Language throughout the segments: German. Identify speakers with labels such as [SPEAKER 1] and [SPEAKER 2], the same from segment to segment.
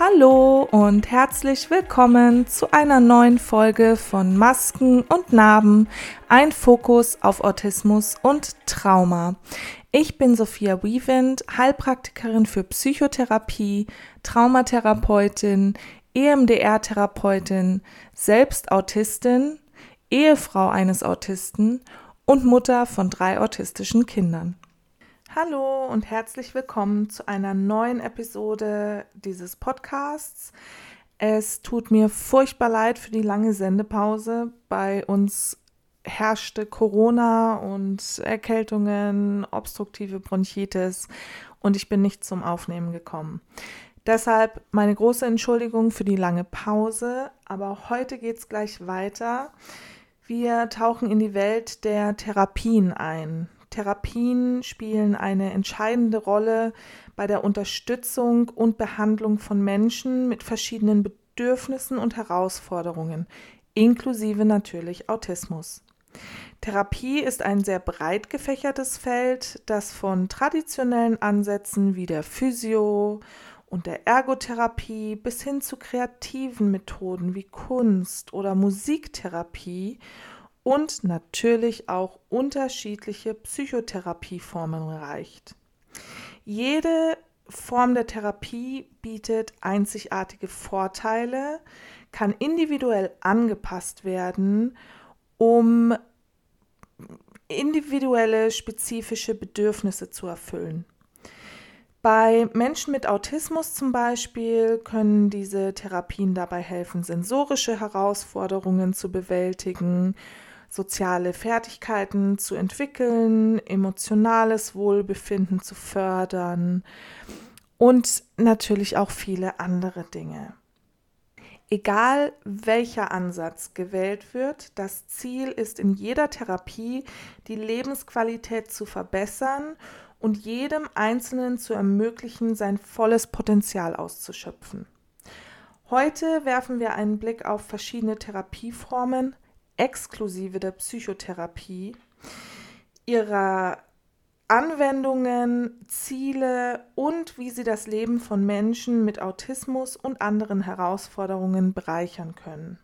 [SPEAKER 1] Hallo und herzlich willkommen zu einer neuen Folge von Masken und Narben, ein Fokus auf Autismus und Trauma. Ich bin Sophia Wiewind, Heilpraktikerin für Psychotherapie, Traumatherapeutin, EMDR-Therapeutin, selbst Autistin, Ehefrau eines Autisten und Mutter von drei autistischen Kindern. Hallo und herzlich willkommen zu einer neuen Episode dieses Podcasts. Es tut mir furchtbar leid für die lange Sendepause. Bei uns herrschte Corona und Erkältungen, obstruktive Bronchitis und ich bin nicht zum Aufnehmen gekommen. Deshalb meine große Entschuldigung für die lange Pause, aber heute geht es gleich weiter. Wir tauchen in die Welt der Therapien ein. Therapien spielen eine entscheidende Rolle bei der Unterstützung und Behandlung von Menschen mit verschiedenen Bedürfnissen und Herausforderungen, inklusive natürlich Autismus. Therapie ist ein sehr breit gefächertes Feld, das von traditionellen Ansätzen wie der Physio und der Ergotherapie bis hin zu kreativen Methoden wie Kunst oder Musiktherapie und natürlich auch unterschiedliche Psychotherapieformen reicht. Jede Form der Therapie bietet einzigartige Vorteile, kann individuell angepasst werden, um individuelle spezifische Bedürfnisse zu erfüllen. Bei Menschen mit Autismus zum Beispiel können diese Therapien dabei helfen, sensorische Herausforderungen zu bewältigen, soziale Fertigkeiten zu entwickeln, emotionales Wohlbefinden zu fördern und natürlich auch viele andere Dinge. Egal welcher Ansatz gewählt wird, das Ziel ist in jeder Therapie, die Lebensqualität zu verbessern und jedem Einzelnen zu ermöglichen, sein volles Potenzial auszuschöpfen. Heute werfen wir einen Blick auf verschiedene Therapieformen, exklusive der Psychotherapie, ihrer Anwendungen, Ziele und wie sie das Leben von Menschen mit Autismus und anderen Herausforderungen bereichern können.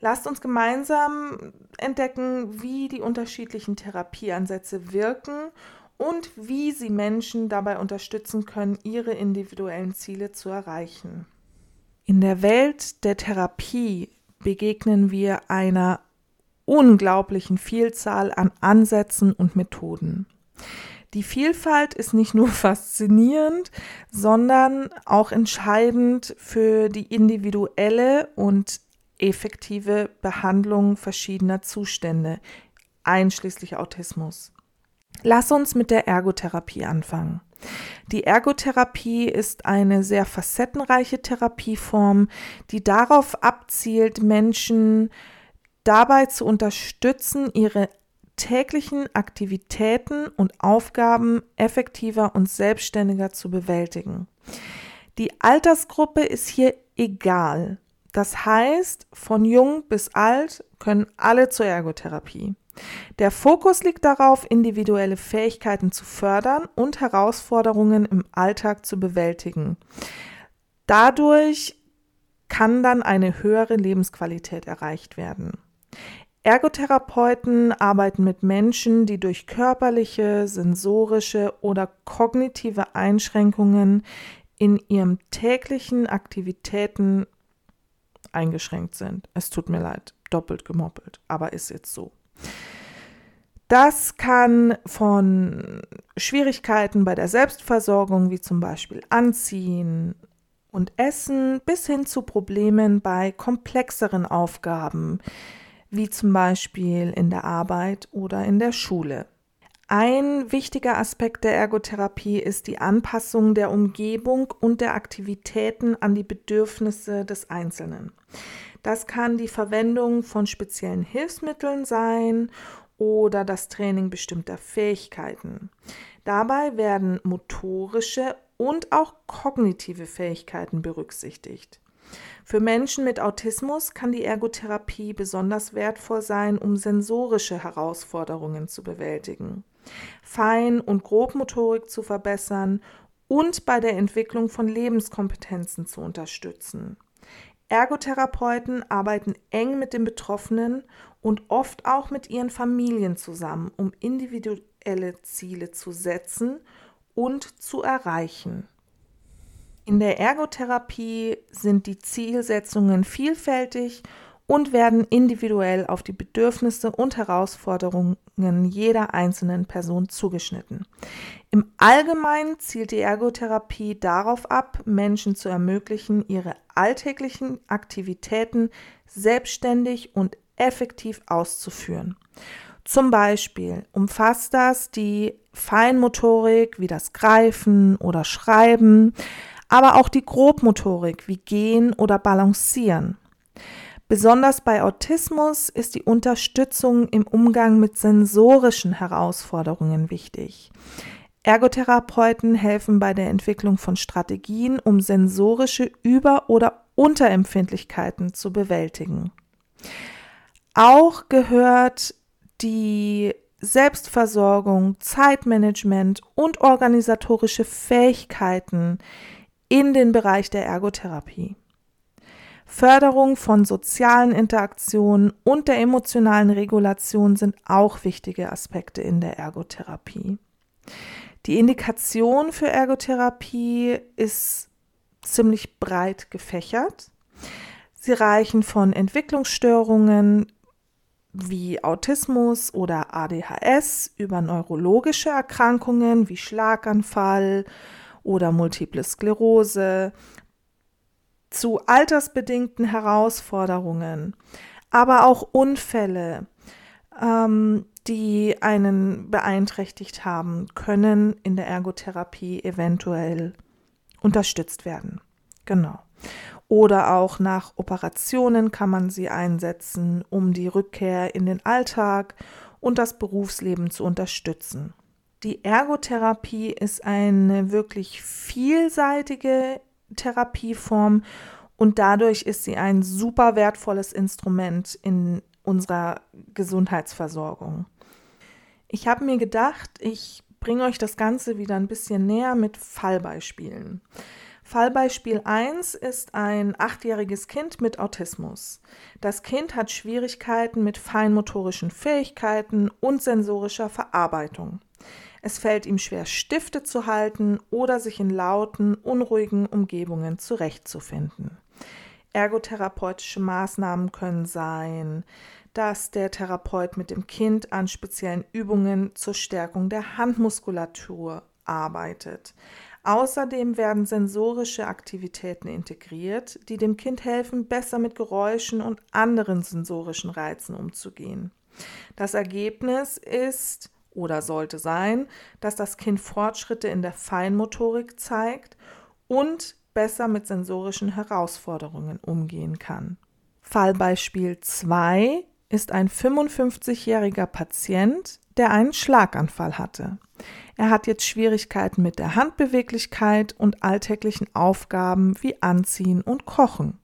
[SPEAKER 1] Lasst uns gemeinsam entdecken, wie die unterschiedlichen Therapieansätze wirken und wie sie Menschen dabei unterstützen können, ihre individuellen Ziele zu erreichen. In der Welt der Therapie begegnen wir einer unglaublichen Vielzahl an Ansätzen und Methoden. Die Vielfalt ist nicht nur faszinierend, sondern auch entscheidend für die individuelle und effektive Behandlung verschiedener Zustände, einschließlich Autismus. Lass uns mit der Ergotherapie anfangen. Die Ergotherapie ist eine sehr facettenreiche Therapieform, die darauf abzielt, Menschen dabei zu unterstützen, ihre täglichen Aktivitäten und Aufgaben effektiver und selbstständiger zu bewältigen. Die Altersgruppe ist hier egal. Das heißt, von jung bis alt können alle zur Ergotherapie. Der Fokus liegt darauf, individuelle Fähigkeiten zu fördern und Herausforderungen im Alltag zu bewältigen. Dadurch kann dann eine höhere Lebensqualität erreicht werden. Ergotherapeuten arbeiten mit Menschen, die durch körperliche, sensorische oder kognitive Einschränkungen in ihren täglichen Aktivitäten eingeschränkt sind. Es tut mir leid, doppelt gemoppelt, aber ist jetzt so. Das kann von Schwierigkeiten bei der Selbstversorgung, wie zum Beispiel Anziehen und Essen, bis hin zu Problemen bei komplexeren Aufgaben, wie zum Beispiel in der Arbeit oder in der Schule. Ein wichtiger Aspekt der Ergotherapie ist die Anpassung der Umgebung und der Aktivitäten an die Bedürfnisse des Einzelnen. Das kann die Verwendung von speziellen Hilfsmitteln sein oder das Training bestimmter Fähigkeiten. Dabei werden motorische und auch kognitive Fähigkeiten berücksichtigt. Für Menschen mit Autismus kann die Ergotherapie besonders wertvoll sein, um sensorische Herausforderungen zu bewältigen, Fein- und Grobmotorik zu verbessern und bei der Entwicklung von Lebenskompetenzen zu unterstützen. Ergotherapeuten arbeiten eng mit den Betroffenen und oft auch mit ihren Familien zusammen, um individuelle Ziele zu setzen und zu erreichen. In der Ergotherapie sind die Zielsetzungen vielfältig und werden individuell auf die Bedürfnisse und Herausforderungen jeder einzelnen Person zugeschnitten. Im Allgemeinen zielt die Ergotherapie darauf ab, Menschen zu ermöglichen, ihre alltäglichen Aktivitäten selbstständig und effektiv auszuführen. Zum Beispiel umfasst das die Feinmotorik wie das Greifen oder Schreiben, aber auch die Grobmotorik wie Gehen oder Balancieren. Besonders bei Autismus ist die Unterstützung im Umgang mit sensorischen Herausforderungen wichtig. Ergotherapeuten helfen bei der Entwicklung von Strategien, um sensorische Über- oder Unterempfindlichkeiten zu bewältigen. Auch gehört die Selbstversorgung, Zeitmanagement und organisatorische Fähigkeiten in den Bereich der Ergotherapie. Förderung von sozialen Interaktionen und der emotionalen Regulation sind auch wichtige Aspekte in der Ergotherapie. Die Indikation für Ergotherapie ist ziemlich breit gefächert. Sie reichen von Entwicklungsstörungen wie Autismus oder ADHS über neurologische Erkrankungen wie Schlaganfall oder multiple Sklerose zu altersbedingten Herausforderungen, aber auch Unfälle, ähm, die einen beeinträchtigt haben, können in der Ergotherapie eventuell unterstützt werden. Genau. Oder auch nach Operationen kann man sie einsetzen, um die Rückkehr in den Alltag und das Berufsleben zu unterstützen. Die Ergotherapie ist eine wirklich vielseitige Therapieform und dadurch ist sie ein super wertvolles Instrument in unserer Gesundheitsversorgung. Ich habe mir gedacht, ich bringe euch das Ganze wieder ein bisschen näher mit Fallbeispielen. Fallbeispiel 1 ist ein achtjähriges Kind mit Autismus. Das Kind hat Schwierigkeiten mit feinmotorischen Fähigkeiten und sensorischer Verarbeitung. Es fällt ihm schwer, Stifte zu halten oder sich in lauten, unruhigen Umgebungen zurechtzufinden. Ergotherapeutische Maßnahmen können sein, dass der Therapeut mit dem Kind an speziellen Übungen zur Stärkung der Handmuskulatur arbeitet. Außerdem werden sensorische Aktivitäten integriert, die dem Kind helfen, besser mit Geräuschen und anderen sensorischen Reizen umzugehen. Das Ergebnis ist oder sollte sein, dass das Kind Fortschritte in der Feinmotorik zeigt und besser mit sensorischen Herausforderungen umgehen kann. Fallbeispiel 2 ist ein 55-jähriger Patient, der einen Schlaganfall hatte. Er hat jetzt Schwierigkeiten mit der Handbeweglichkeit und alltäglichen Aufgaben wie Anziehen und Kochen.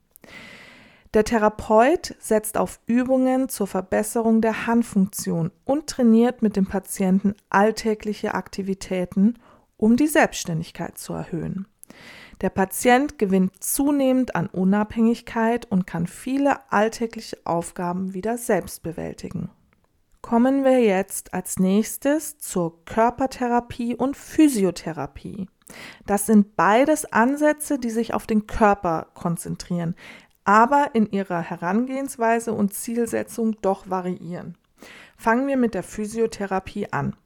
[SPEAKER 1] Der Therapeut setzt auf Übungen zur Verbesserung der Handfunktion und trainiert mit dem Patienten alltägliche Aktivitäten, um die Selbstständigkeit zu erhöhen. Der Patient gewinnt zunehmend an Unabhängigkeit und kann viele alltägliche Aufgaben wieder selbst bewältigen. Kommen wir jetzt als nächstes zur Körpertherapie und Physiotherapie. Das sind beides Ansätze, die sich auf den Körper konzentrieren, aber in ihrer Herangehensweise und Zielsetzung doch variieren. Fangen wir mit der Physiotherapie an.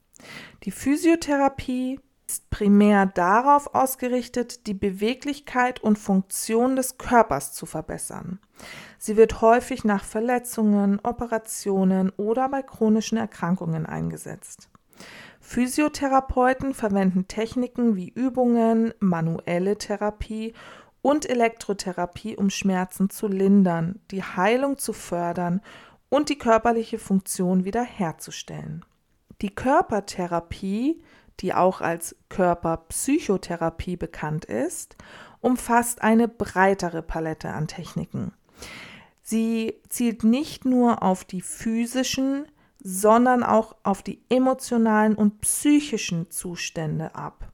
[SPEAKER 1] Die Physiotherapie ist primär darauf ausgerichtet, die Beweglichkeit und Funktion des Körpers zu verbessern. Sie wird häufig nach Verletzungen, Operationen oder bei chronischen Erkrankungen eingesetzt. Physiotherapeuten verwenden Techniken wie Übungen, manuelle Therapie und Elektrotherapie, um Schmerzen zu lindern, die Heilung zu fördern und die körperliche Funktion wiederherzustellen. Die Körpertherapie, die auch als Körperpsychotherapie bekannt ist, umfasst eine breitere Palette an Techniken. Sie zielt nicht nur auf die physischen, sondern auch auf die emotionalen und psychischen Zustände ab.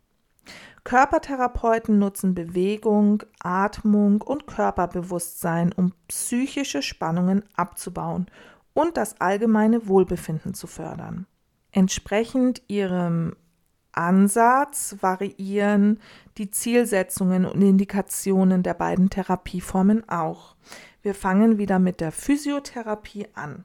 [SPEAKER 1] Körpertherapeuten nutzen Bewegung, Atmung und Körperbewusstsein, um psychische Spannungen abzubauen und das allgemeine Wohlbefinden zu fördern. Entsprechend ihrem Ansatz variieren die Zielsetzungen und Indikationen der beiden Therapieformen auch. Wir fangen wieder mit der Physiotherapie an.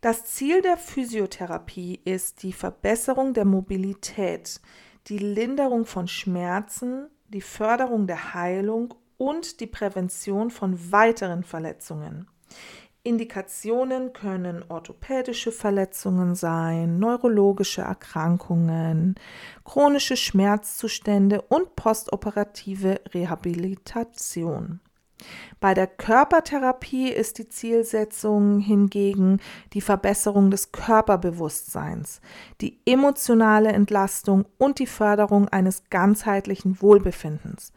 [SPEAKER 1] Das Ziel der Physiotherapie ist die Verbesserung der Mobilität, die Linderung von Schmerzen, die Förderung der Heilung und die Prävention von weiteren Verletzungen. Indikationen können orthopädische Verletzungen sein, neurologische Erkrankungen, chronische Schmerzzustände und postoperative Rehabilitation. Bei der Körpertherapie ist die Zielsetzung hingegen die Verbesserung des Körperbewusstseins, die emotionale Entlastung und die Förderung eines ganzheitlichen Wohlbefindens.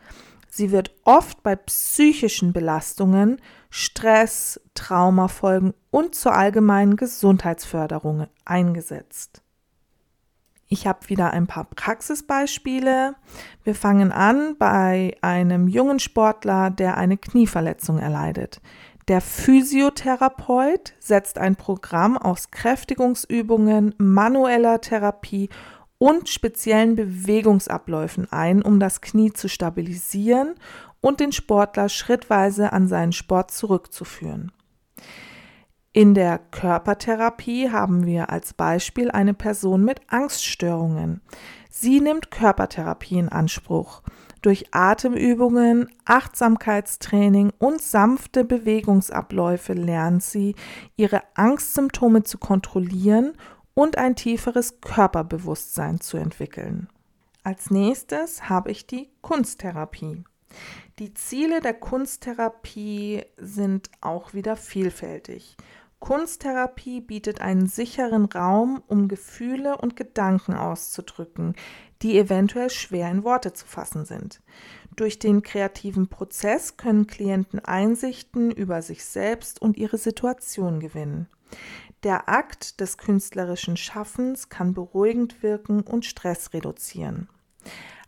[SPEAKER 1] Sie wird oft bei psychischen Belastungen, Stress, Traumafolgen und zur allgemeinen Gesundheitsförderung eingesetzt. Ich habe wieder ein paar Praxisbeispiele. Wir fangen an bei einem jungen Sportler, der eine Knieverletzung erleidet. Der Physiotherapeut setzt ein Programm aus Kräftigungsübungen, manueller Therapie und speziellen Bewegungsabläufen ein, um das Knie zu stabilisieren und den Sportler schrittweise an seinen Sport zurückzuführen. In der Körpertherapie haben wir als Beispiel eine Person mit Angststörungen. Sie nimmt Körpertherapie in Anspruch. Durch Atemübungen, Achtsamkeitstraining und sanfte Bewegungsabläufe lernt sie, ihre Angstsymptome zu kontrollieren und ein tieferes Körperbewusstsein zu entwickeln. Als nächstes habe ich die Kunsttherapie. Die Ziele der Kunsttherapie sind auch wieder vielfältig. Kunsttherapie bietet einen sicheren Raum, um Gefühle und Gedanken auszudrücken, die eventuell schwer in Worte zu fassen sind. Durch den kreativen Prozess können Klienten Einsichten über sich selbst und ihre Situation gewinnen. Der Akt des künstlerischen Schaffens kann beruhigend wirken und Stress reduzieren.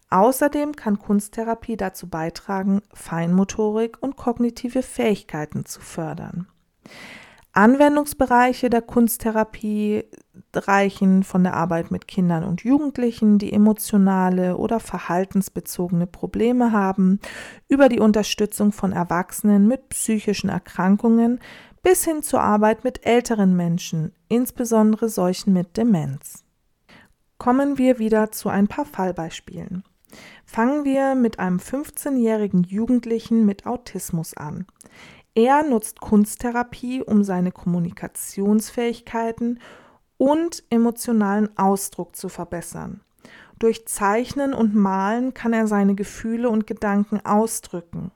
[SPEAKER 1] Außerdem kann Kunsttherapie dazu beitragen, Feinmotorik und kognitive Fähigkeiten zu fördern. Anwendungsbereiche der Kunsttherapie reichen von der Arbeit mit Kindern und Jugendlichen, die emotionale oder verhaltensbezogene Probleme haben, über die Unterstützung von Erwachsenen mit psychischen Erkrankungen bis hin zur Arbeit mit älteren Menschen, insbesondere solchen mit Demenz. Kommen wir wieder zu ein paar Fallbeispielen. Fangen wir mit einem 15-jährigen Jugendlichen mit Autismus an. Er nutzt Kunsttherapie, um seine Kommunikationsfähigkeiten und emotionalen Ausdruck zu verbessern. Durch Zeichnen und Malen kann er seine Gefühle und Gedanken ausdrücken.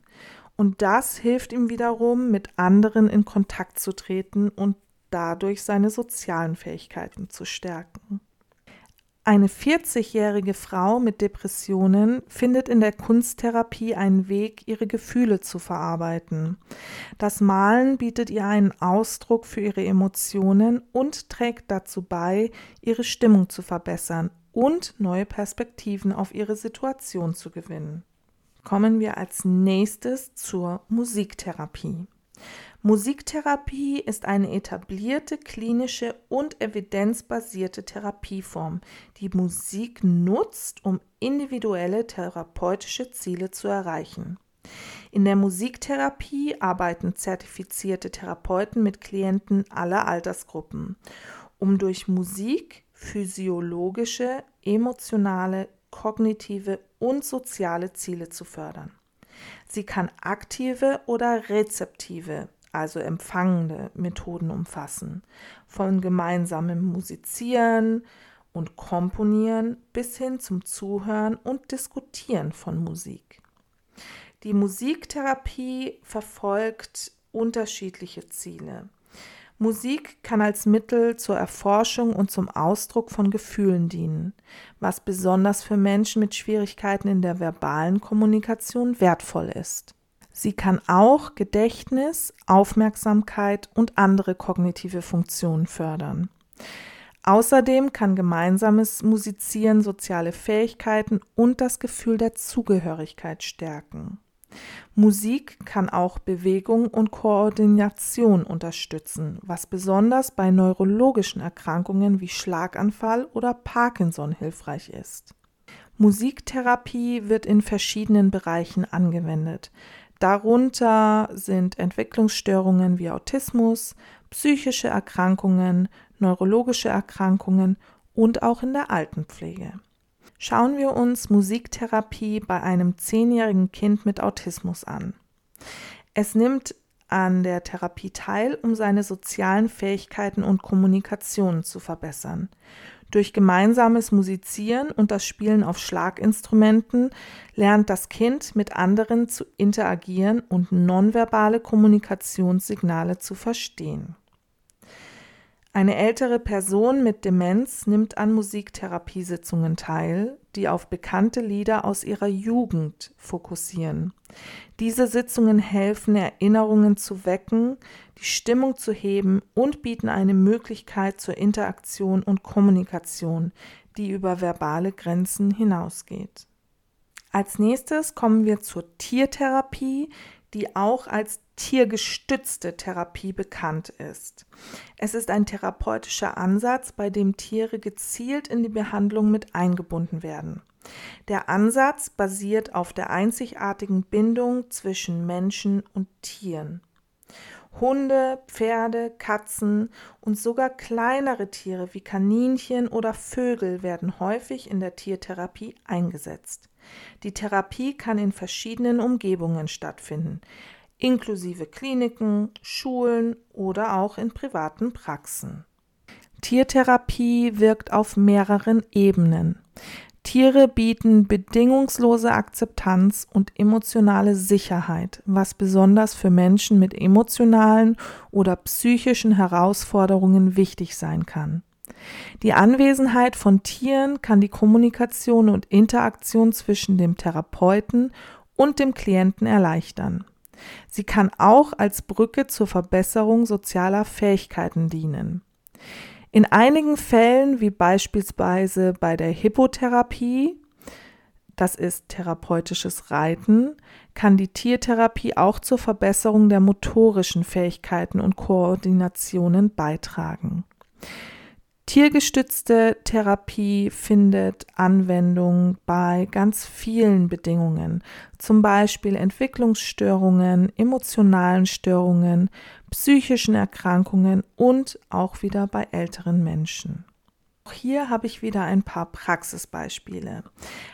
[SPEAKER 1] Und das hilft ihm wiederum, mit anderen in Kontakt zu treten und dadurch seine sozialen Fähigkeiten zu stärken. Eine 40-jährige Frau mit Depressionen findet in der Kunsttherapie einen Weg, ihre Gefühle zu verarbeiten. Das Malen bietet ihr einen Ausdruck für ihre Emotionen und trägt dazu bei, ihre Stimmung zu verbessern und neue Perspektiven auf ihre Situation zu gewinnen kommen wir als nächstes zur Musiktherapie. Musiktherapie ist eine etablierte klinische und evidenzbasierte Therapieform, die Musik nutzt, um individuelle therapeutische Ziele zu erreichen. In der Musiktherapie arbeiten zertifizierte Therapeuten mit Klienten aller Altersgruppen, um durch Musik physiologische, emotionale, kognitive und soziale Ziele zu fördern. Sie kann aktive oder rezeptive, also empfangende Methoden umfassen, von gemeinsamem Musizieren und Komponieren bis hin zum Zuhören und Diskutieren von Musik. Die Musiktherapie verfolgt unterschiedliche Ziele. Musik kann als Mittel zur Erforschung und zum Ausdruck von Gefühlen dienen, was besonders für Menschen mit Schwierigkeiten in der verbalen Kommunikation wertvoll ist. Sie kann auch Gedächtnis, Aufmerksamkeit und andere kognitive Funktionen fördern. Außerdem kann gemeinsames Musizieren soziale Fähigkeiten und das Gefühl der Zugehörigkeit stärken. Musik kann auch Bewegung und Koordination unterstützen, was besonders bei neurologischen Erkrankungen wie Schlaganfall oder Parkinson hilfreich ist. Musiktherapie wird in verschiedenen Bereichen angewendet. Darunter sind Entwicklungsstörungen wie Autismus, psychische Erkrankungen, neurologische Erkrankungen und auch in der Altenpflege. Schauen wir uns Musiktherapie bei einem zehnjährigen Kind mit Autismus an. Es nimmt an der Therapie teil, um seine sozialen Fähigkeiten und Kommunikation zu verbessern. Durch gemeinsames Musizieren und das Spielen auf Schlaginstrumenten lernt das Kind mit anderen zu interagieren und nonverbale Kommunikationssignale zu verstehen. Eine ältere Person mit Demenz nimmt an Musiktherapiesitzungen teil, die auf bekannte Lieder aus ihrer Jugend fokussieren. Diese Sitzungen helfen, Erinnerungen zu wecken, die Stimmung zu heben und bieten eine Möglichkeit zur Interaktion und Kommunikation, die über verbale Grenzen hinausgeht. Als nächstes kommen wir zur Tiertherapie, die auch als tiergestützte Therapie bekannt ist. Es ist ein therapeutischer Ansatz, bei dem Tiere gezielt in die Behandlung mit eingebunden werden. Der Ansatz basiert auf der einzigartigen Bindung zwischen Menschen und Tieren. Hunde, Pferde, Katzen und sogar kleinere Tiere wie Kaninchen oder Vögel werden häufig in der Tiertherapie eingesetzt. Die Therapie kann in verschiedenen Umgebungen stattfinden inklusive Kliniken, Schulen oder auch in privaten Praxen. Tiertherapie wirkt auf mehreren Ebenen. Tiere bieten bedingungslose Akzeptanz und emotionale Sicherheit, was besonders für Menschen mit emotionalen oder psychischen Herausforderungen wichtig sein kann. Die Anwesenheit von Tieren kann die Kommunikation und Interaktion zwischen dem Therapeuten und dem Klienten erleichtern. Sie kann auch als Brücke zur Verbesserung sozialer Fähigkeiten dienen. In einigen Fällen, wie beispielsweise bei der Hippotherapie, das ist therapeutisches Reiten, kann die Tiertherapie auch zur Verbesserung der motorischen Fähigkeiten und Koordinationen beitragen. Tiergestützte Therapie findet Anwendung bei ganz vielen Bedingungen, zum Beispiel Entwicklungsstörungen, emotionalen Störungen, psychischen Erkrankungen und auch wieder bei älteren Menschen. Auch hier habe ich wieder ein paar Praxisbeispiele.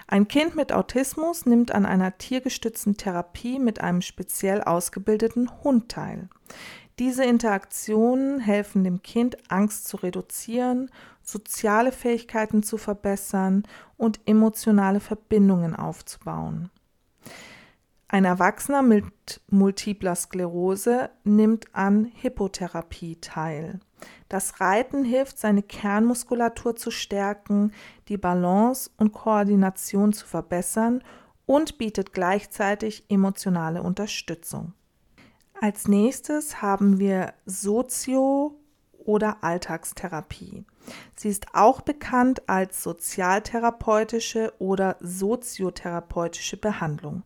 [SPEAKER 1] Ein Kind mit Autismus nimmt an einer tiergestützten Therapie mit einem speziell ausgebildeten Hund teil. Diese Interaktionen helfen dem Kind, Angst zu reduzieren, soziale Fähigkeiten zu verbessern und emotionale Verbindungen aufzubauen. Ein Erwachsener mit multipler Sklerose nimmt an Hippotherapie teil. Das Reiten hilft, seine Kernmuskulatur zu stärken, die Balance und Koordination zu verbessern und bietet gleichzeitig emotionale Unterstützung. Als nächstes haben wir Sozio- oder Alltagstherapie. Sie ist auch bekannt als sozialtherapeutische oder soziotherapeutische Behandlung.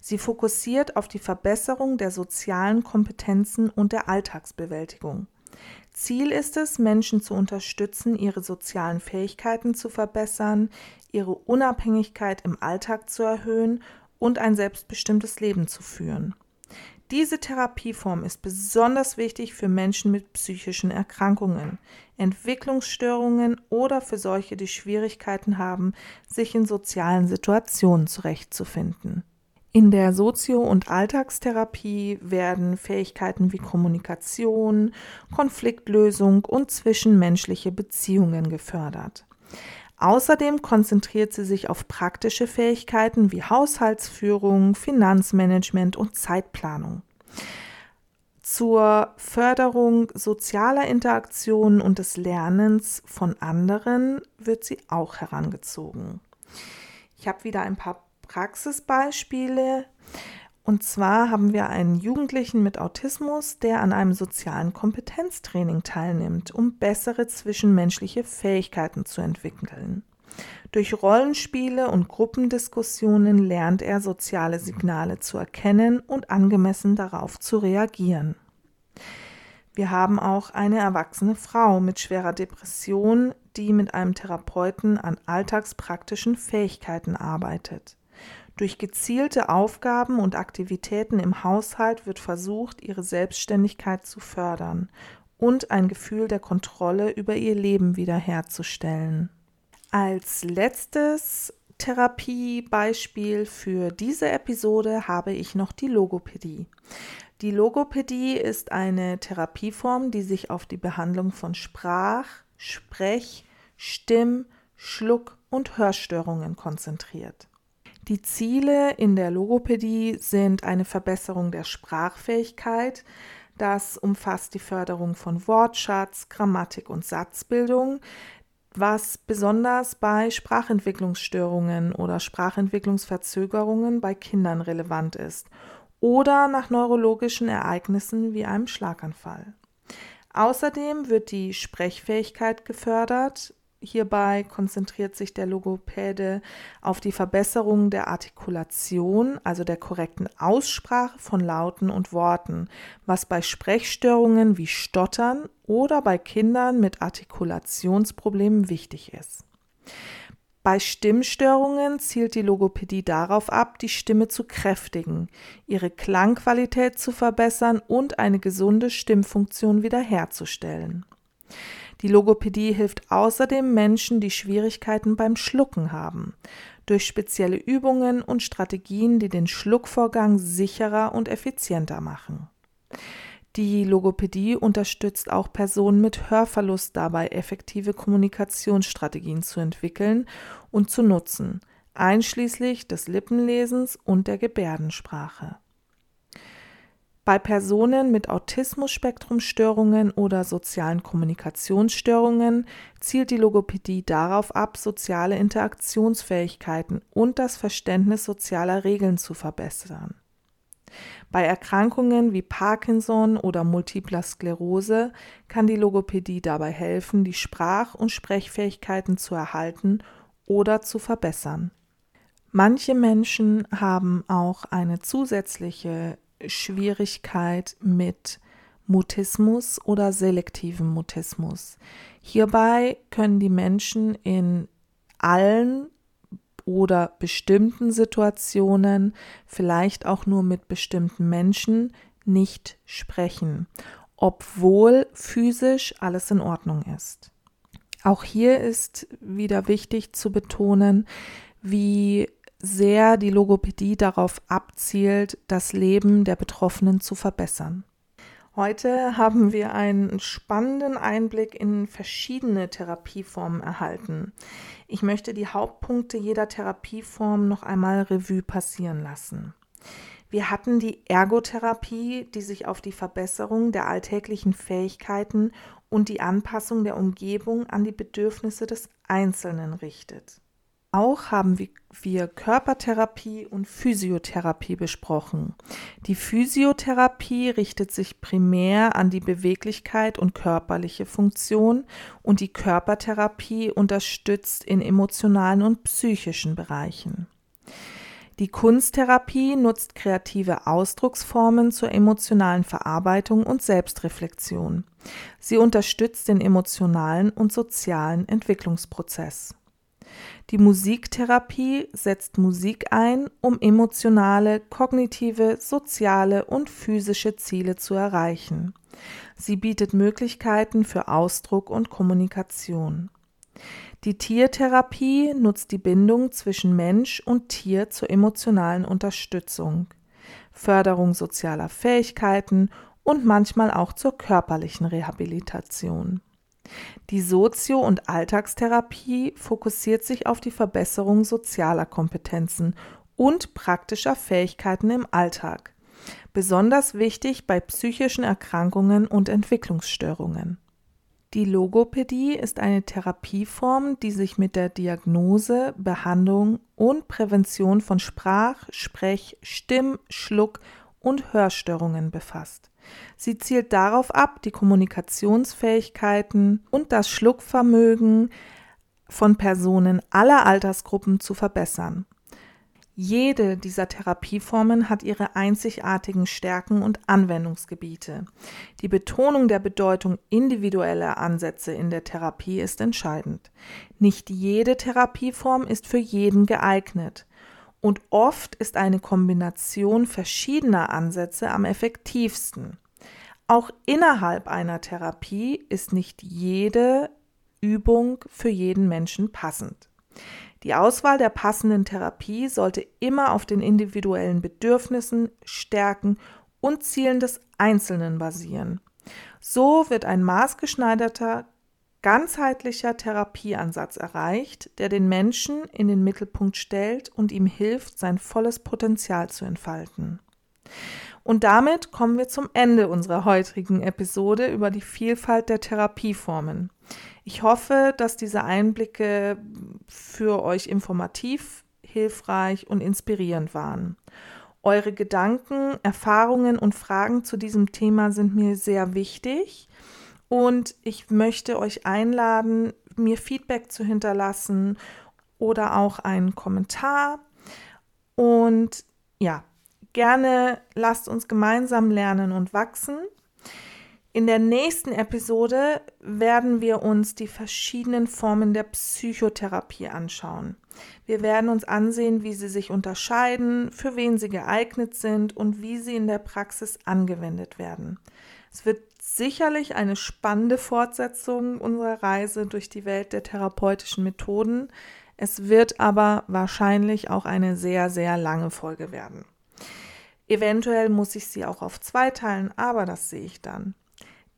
[SPEAKER 1] Sie fokussiert auf die Verbesserung der sozialen Kompetenzen und der Alltagsbewältigung. Ziel ist es, Menschen zu unterstützen, ihre sozialen Fähigkeiten zu verbessern, ihre Unabhängigkeit im Alltag zu erhöhen und ein selbstbestimmtes Leben zu führen. Diese Therapieform ist besonders wichtig für Menschen mit psychischen Erkrankungen, Entwicklungsstörungen oder für solche, die Schwierigkeiten haben, sich in sozialen Situationen zurechtzufinden. In der Sozio- und Alltagstherapie werden Fähigkeiten wie Kommunikation, Konfliktlösung und zwischenmenschliche Beziehungen gefördert. Außerdem konzentriert sie sich auf praktische Fähigkeiten wie Haushaltsführung, Finanzmanagement und Zeitplanung. Zur Förderung sozialer Interaktionen und des Lernens von anderen wird sie auch herangezogen. Ich habe wieder ein paar Praxisbeispiele Und zwar haben wir einen Jugendlichen mit Autismus, der an einem sozialen Kompetenztraining teilnimmt, um bessere zwischenmenschliche Fähigkeiten zu entwickeln. Durch Rollenspiele und Gruppendiskussionen lernt er soziale Signale zu erkennen und angemessen darauf zu reagieren. Wir haben auch eine erwachsene Frau mit schwerer Depression, die mit einem Therapeuten an alltagspraktischen Fähigkeiten arbeitet. Durch gezielte Aufgaben und Aktivitäten im Haushalt wird versucht, ihre Selbstständigkeit zu fördern und ein Gefühl der Kontrolle über ihr Leben wiederherzustellen. Als letztes Therapiebeispiel für diese Episode habe ich noch die Logopädie. Die Logopädie ist eine Therapieform, die sich auf die Behandlung von Sprach-, Sprech-, Stimm-, Schluck- und Hörstörungen konzentriert. Die Ziele in der Logopädie sind eine Verbesserung der Sprachfähigkeit. Das umfasst die Förderung von Wortschatz, Grammatik und Satzbildung, was besonders bei Sprachentwicklungsstörungen oder Sprachentwicklungsverzögerungen bei Kindern relevant ist oder nach neurologischen Ereignissen wie einem Schlaganfall. Außerdem wird die Sprechfähigkeit gefördert, Hierbei konzentriert sich der Logopäde auf die Verbesserung der Artikulation, also der korrekten Aussprache von Lauten und Worten, was bei Sprechstörungen wie Stottern oder bei Kindern mit Artikulationsproblemen wichtig ist. Bei Stimmstörungen zielt die Logopädie darauf ab, die Stimme zu kräftigen, ihre Klangqualität zu verbessern und eine gesunde Stimmfunktion wiederherzustellen. Die Logopädie hilft außerdem Menschen, die Schwierigkeiten beim Schlucken haben, durch spezielle Übungen und Strategien, die den Schluckvorgang sicherer und effizienter machen. Die Logopädie unterstützt auch Personen mit Hörverlust dabei, effektive Kommunikationsstrategien zu entwickeln und zu nutzen, einschließlich des Lippenlesens und der Gebärdensprache. Bei Personen mit Autismus-Spektrumstörungen oder sozialen Kommunikationsstörungen zielt die Logopädie darauf ab, soziale Interaktionsfähigkeiten und das Verständnis sozialer Regeln zu verbessern. Bei Erkrankungen wie Parkinson oder multipler Sklerose kann die Logopädie dabei helfen, die Sprach- und Sprechfähigkeiten zu erhalten oder zu verbessern. Manche Menschen haben auch eine zusätzliche Schwierigkeit mit Mutismus oder selektivem Mutismus. Hierbei können die Menschen in allen oder bestimmten Situationen, vielleicht auch nur mit bestimmten Menschen, nicht sprechen, obwohl physisch alles in Ordnung ist. Auch hier ist wieder wichtig zu betonen, wie sehr die Logopädie darauf abzielt, das Leben der Betroffenen zu verbessern. Heute haben wir einen spannenden Einblick in verschiedene Therapieformen erhalten. Ich möchte die Hauptpunkte jeder Therapieform noch einmal Revue passieren lassen. Wir hatten die Ergotherapie, die sich auf die Verbesserung der alltäglichen Fähigkeiten und die Anpassung der Umgebung an die Bedürfnisse des Einzelnen richtet. Auch haben wir Körpertherapie und Physiotherapie besprochen. Die Physiotherapie richtet sich primär an die Beweglichkeit und körperliche Funktion und die Körpertherapie unterstützt in emotionalen und psychischen Bereichen. Die Kunsttherapie nutzt kreative Ausdrucksformen zur emotionalen Verarbeitung und Selbstreflexion. Sie unterstützt den emotionalen und sozialen Entwicklungsprozess. Die Musiktherapie setzt Musik ein, um emotionale, kognitive, soziale und physische Ziele zu erreichen. Sie bietet Möglichkeiten für Ausdruck und Kommunikation. Die Tiertherapie nutzt die Bindung zwischen Mensch und Tier zur emotionalen Unterstützung, Förderung sozialer Fähigkeiten und manchmal auch zur körperlichen Rehabilitation. Die Sozio- und Alltagstherapie fokussiert sich auf die Verbesserung sozialer Kompetenzen und praktischer Fähigkeiten im Alltag, besonders wichtig bei psychischen Erkrankungen und Entwicklungsstörungen. Die Logopädie ist eine Therapieform, die sich mit der Diagnose, Behandlung und Prävention von Sprach-, Sprech-, Stimm-, Schluck- und Hörstörungen befasst. Sie zielt darauf ab, die Kommunikationsfähigkeiten und das Schluckvermögen von Personen aller Altersgruppen zu verbessern. Jede dieser Therapieformen hat ihre einzigartigen Stärken und Anwendungsgebiete. Die Betonung der Bedeutung individueller Ansätze in der Therapie ist entscheidend. Nicht jede Therapieform ist für jeden geeignet. Und oft ist eine Kombination verschiedener Ansätze am effektivsten. Auch innerhalb einer Therapie ist nicht jede Übung für jeden Menschen passend. Die Auswahl der passenden Therapie sollte immer auf den individuellen Bedürfnissen, Stärken und Zielen des Einzelnen basieren. So wird ein maßgeschneiderter, ganzheitlicher Therapieansatz erreicht, der den Menschen in den Mittelpunkt stellt und ihm hilft, sein volles Potenzial zu entfalten. Und damit kommen wir zum Ende unserer heutigen Episode über die Vielfalt der Therapieformen. Ich hoffe, dass diese Einblicke für euch informativ, hilfreich und inspirierend waren. Eure Gedanken, Erfahrungen und Fragen zu diesem Thema sind mir sehr wichtig und ich möchte euch einladen, mir Feedback zu hinterlassen oder auch einen Kommentar. Und ja, gerne lasst uns gemeinsam lernen und wachsen. In der nächsten Episode werden wir uns die verschiedenen Formen der Psychotherapie anschauen. Wir werden uns ansehen, wie sie sich unterscheiden, für wen sie geeignet sind und wie sie in der Praxis angewendet werden. Es wird sicherlich eine spannende Fortsetzung unserer Reise durch die Welt der therapeutischen Methoden. Es wird aber wahrscheinlich auch eine sehr, sehr lange Folge werden. Eventuell muss ich sie auch auf zwei teilen, aber das sehe ich dann.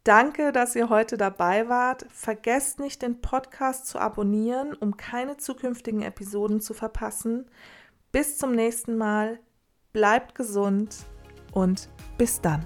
[SPEAKER 1] Danke, dass ihr heute dabei wart. Vergesst nicht, den Podcast zu abonnieren, um keine zukünftigen Episoden zu verpassen. Bis zum nächsten Mal. Bleibt gesund und bis dann.